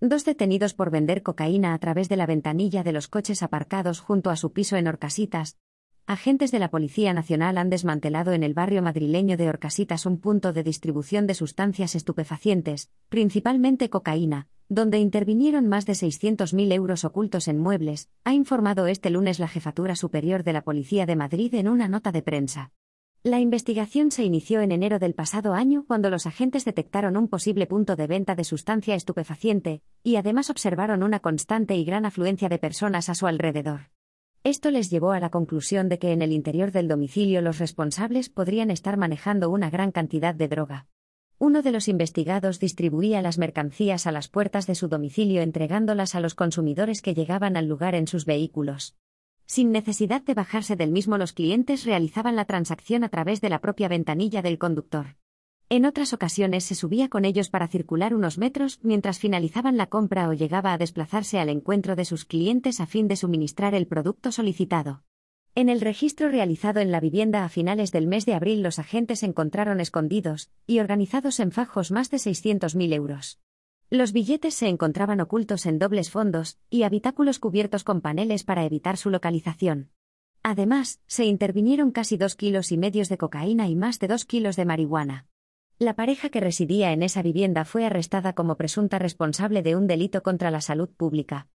Dos detenidos por vender cocaína a través de la ventanilla de los coches aparcados junto a su piso en Orcasitas. Agentes de la Policía Nacional han desmantelado en el barrio madrileño de Orcasitas un punto de distribución de sustancias estupefacientes, principalmente cocaína, donde intervinieron más de 600.000 euros ocultos en muebles, ha informado este lunes la Jefatura Superior de la Policía de Madrid en una nota de prensa. La investigación se inició en enero del pasado año cuando los agentes detectaron un posible punto de venta de sustancia estupefaciente, y además observaron una constante y gran afluencia de personas a su alrededor. Esto les llevó a la conclusión de que en el interior del domicilio los responsables podrían estar manejando una gran cantidad de droga. Uno de los investigados distribuía las mercancías a las puertas de su domicilio entregándolas a los consumidores que llegaban al lugar en sus vehículos. Sin necesidad de bajarse del mismo, los clientes realizaban la transacción a través de la propia ventanilla del conductor. En otras ocasiones se subía con ellos para circular unos metros mientras finalizaban la compra o llegaba a desplazarse al encuentro de sus clientes a fin de suministrar el producto solicitado. En el registro realizado en la vivienda a finales del mes de abril los agentes encontraron escondidos y organizados en fajos más de 600.000 euros. Los billetes se encontraban ocultos en dobles fondos y habitáculos cubiertos con paneles para evitar su localización. Además, se intervinieron casi dos kilos y medios de cocaína y más de dos kilos de marihuana. La pareja que residía en esa vivienda fue arrestada como presunta responsable de un delito contra la salud pública.